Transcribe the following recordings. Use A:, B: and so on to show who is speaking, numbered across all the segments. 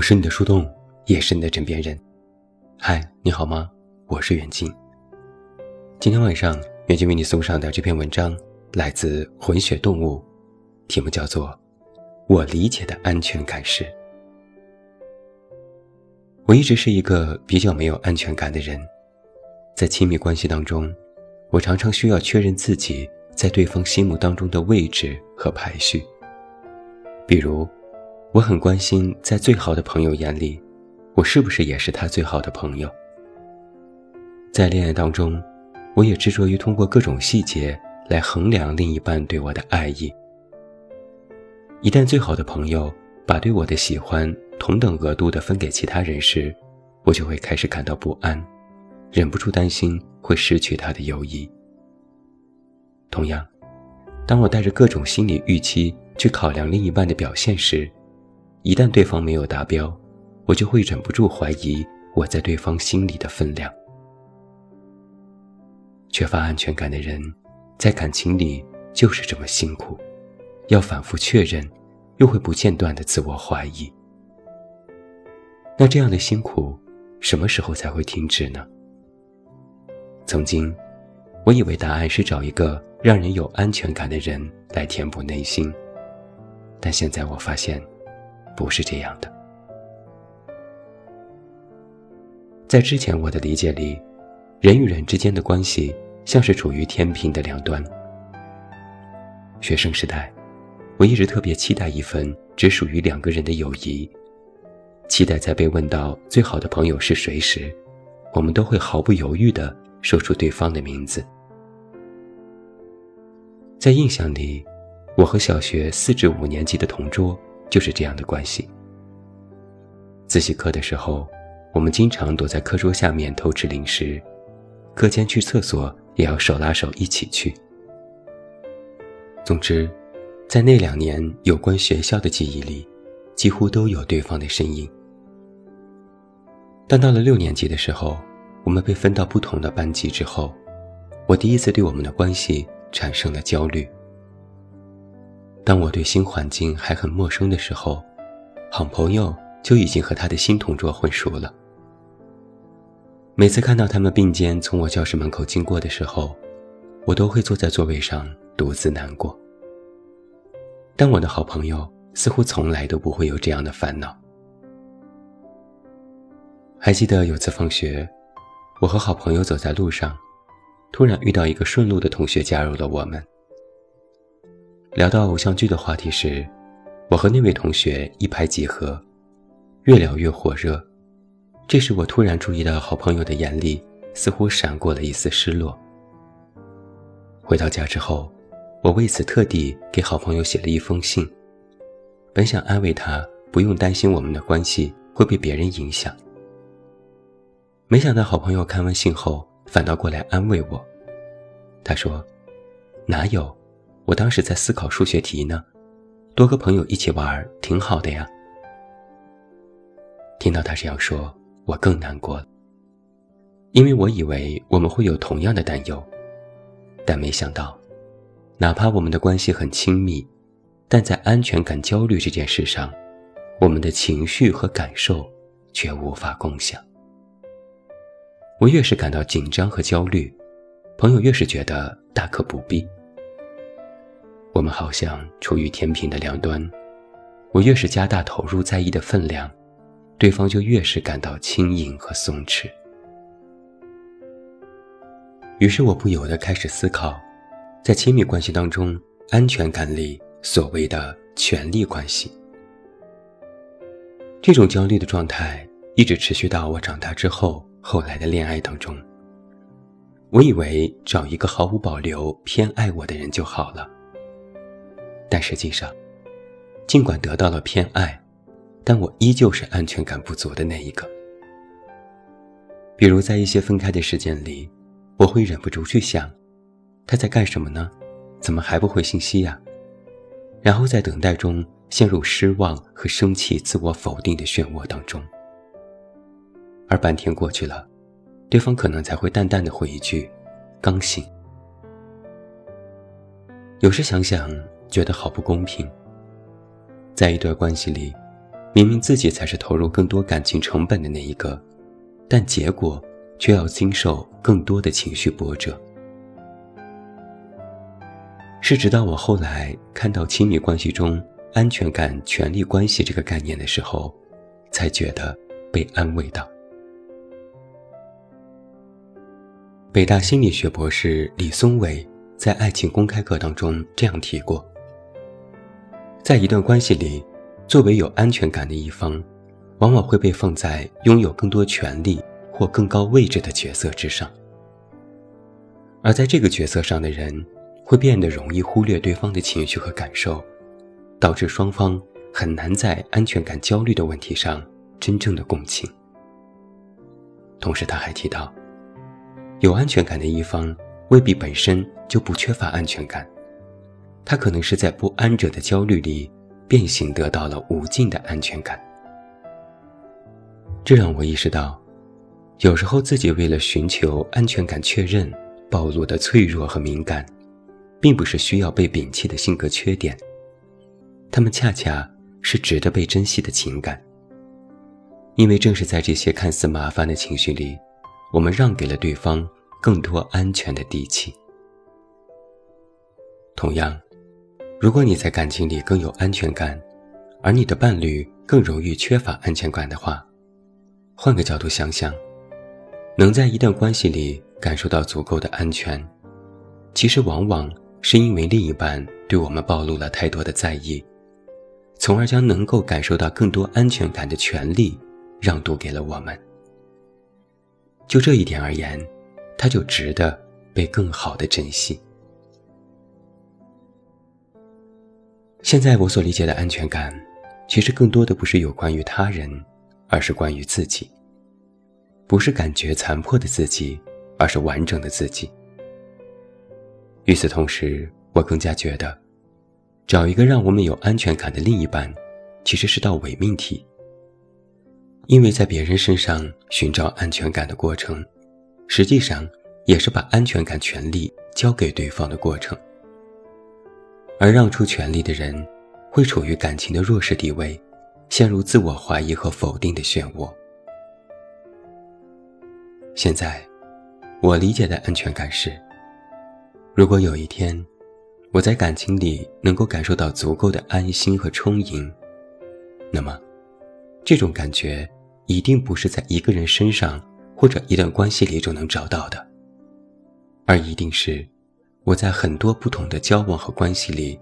A: 我是你的树洞，也是你的枕边人。嗨，你好吗？我是远近。今天晚上，远近为你送上的这篇文章来自混血动物，题目叫做《我理解的安全感是》。我一直是一个比较没有安全感的人，在亲密关系当中，我常常需要确认自己在对方心目当中的位置和排序。比如。我很关心，在最好的朋友眼里，我是不是也是他最好的朋友？在恋爱当中，我也执着于通过各种细节来衡量另一半对我的爱意。一旦最好的朋友把对我的喜欢同等额度的分给其他人时，我就会开始感到不安，忍不住担心会失去他的友谊。同样，当我带着各种心理预期去考量另一半的表现时，一旦对方没有达标，我就会忍不住怀疑我在对方心里的分量。缺乏安全感的人，在感情里就是这么辛苦，要反复确认，又会不间断的自我怀疑。那这样的辛苦，什么时候才会停止呢？曾经，我以为答案是找一个让人有安全感的人来填补内心，但现在我发现。不是这样的。在之前我的理解里，人与人之间的关系像是处于天平的两端。学生时代，我一直特别期待一份只属于两个人的友谊，期待在被问到最好的朋友是谁时，我们都会毫不犹豫地说出对方的名字。在印象里，我和小学四至五年级的同桌。就是这样的关系。自习课的时候，我们经常躲在课桌下面偷吃零食，课间去厕所也要手拉手一起去。总之，在那两年有关学校的记忆里，几乎都有对方的身影。但到了六年级的时候，我们被分到不同的班级之后，我第一次对我们的关系产生了焦虑。当我对新环境还很陌生的时候，好朋友就已经和他的新同桌混熟了。每次看到他们并肩从我教室门口经过的时候，我都会坐在座位上独自难过。但我的好朋友似乎从来都不会有这样的烦恼。还记得有次放学，我和好朋友走在路上，突然遇到一个顺路的同学加入了我们。聊到偶像剧的话题时，我和那位同学一拍即合，越聊越火热。这时，我突然注意到好朋友的眼里似乎闪过了一丝失落。回到家之后，我为此特地给好朋友写了一封信，本想安慰他不用担心我们的关系会被别人影响。没想到好朋友看完信后，反倒过来安慰我。他说：“哪有？”我当时在思考数学题呢，多个朋友一起玩挺好的呀。听到他这样说，我更难过了，因为我以为我们会有同样的担忧，但没想到，哪怕我们的关系很亲密，但在安全感焦虑这件事上，我们的情绪和感受却无法共享。我越是感到紧张和焦虑，朋友越是觉得大可不必。我们好像处于天平的两端，我越是加大投入在意的分量，对方就越是感到轻盈和松弛。于是我不由得开始思考，在亲密关系当中，安全感里所谓的权力关系。这种焦虑的状态一直持续到我长大之后，后来的恋爱当中。我以为找一个毫无保留偏爱我的人就好了。但实际上，尽管得到了偏爱，但我依旧是安全感不足的那一个。比如在一些分开的时间里，我会忍不住去想，他在干什么呢？怎么还不回信息呀？然后在等待中陷入失望和生气、自我否定的漩涡当中。而半天过去了，对方可能才会淡淡的回一句：“刚醒。”有时想想。觉得好不公平。在一段关系里，明明自己才是投入更多感情成本的那一个，但结果却要经受更多的情绪波折。是直到我后来看到亲密关系中安全感、权力关系这个概念的时候，才觉得被安慰到。北大心理学博士李松伟在《爱情公开课》当中这样提过：在一段关系里，作为有安全感的一方，往往会被放在拥有更多权利或更高位置的角色之上，而在这个角色上的人。会变得容易忽略对方的情绪和感受，导致双方很难在安全感焦虑的问题上真正的共情。同时，他还提到，有安全感的一方未必本身就不缺乏安全感，他可能是在不安者的焦虑里变形得到了无尽的安全感。这让我意识到，有时候自己为了寻求安全感确认，暴露的脆弱和敏感。并不是需要被摒弃的性格缺点，他们恰恰是值得被珍惜的情感。因为正是在这些看似麻烦的情绪里，我们让给了对方更多安全的底气。同样，如果你在感情里更有安全感，而你的伴侣更容易缺乏安全感的话，换个角度想想，能在一段关系里感受到足够的安全，其实往往。是因为另一半对我们暴露了太多的在意，从而将能够感受到更多安全感的权利让渡给了我们。就这一点而言，他就值得被更好的珍惜。现在我所理解的安全感，其实更多的不是有关于他人，而是关于自己。不是感觉残破的自己，而是完整的自己。与此同时，我更加觉得，找一个让我们有安全感的另一半，其实是道伪命题。因为在别人身上寻找安全感的过程，实际上也是把安全感权利交给对方的过程。而让出权力的人，会处于感情的弱势地位，陷入自我怀疑和否定的漩涡。现在，我理解的安全感是。如果有一天，我在感情里能够感受到足够的安心和充盈，那么，这种感觉一定不是在一个人身上或者一段关系里就能找到的，而一定是我在很多不同的交往和关系里，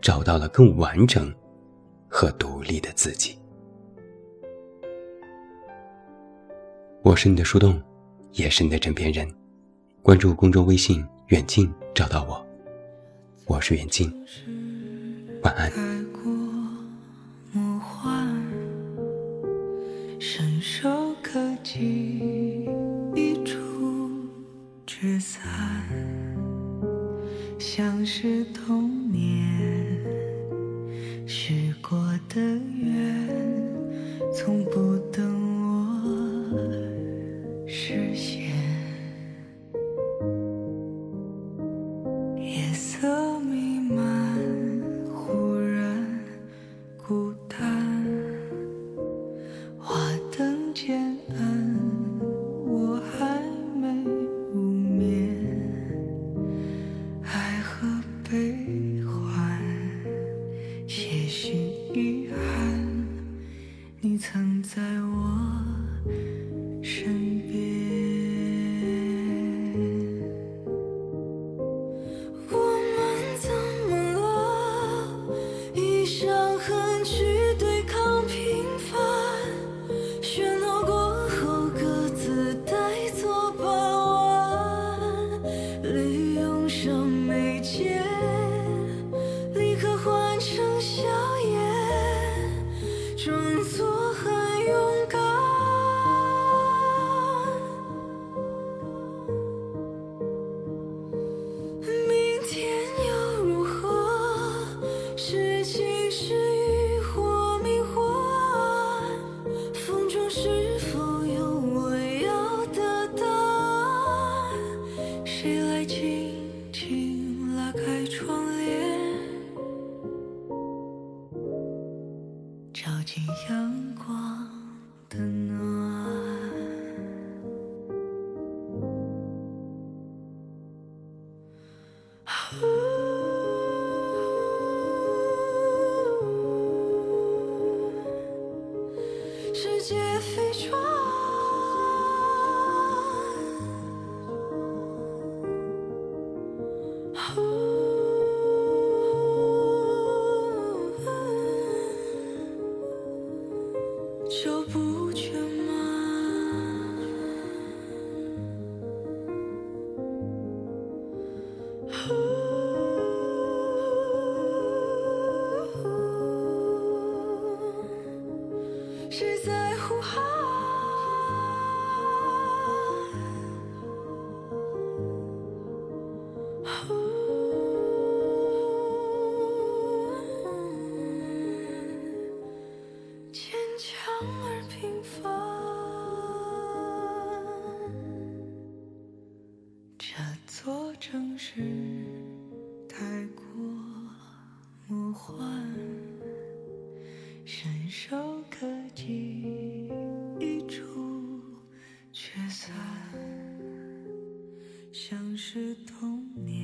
A: 找到了更完整和独立的自己。我是你的树洞，也是你的枕边人。关注公众微信。远近找到我，我是远近，晚安。你曾在我
B: 身边，我们怎么了？以伤痕去对抗平凡，喧闹过后各自带走傍晚，利用上眉间。飞船。是童年。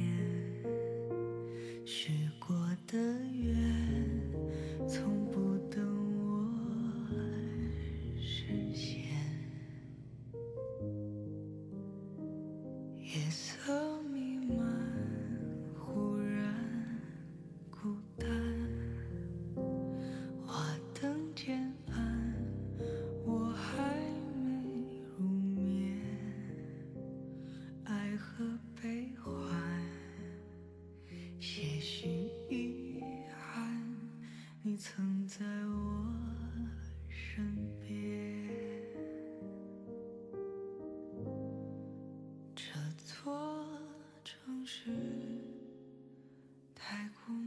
B: 太空。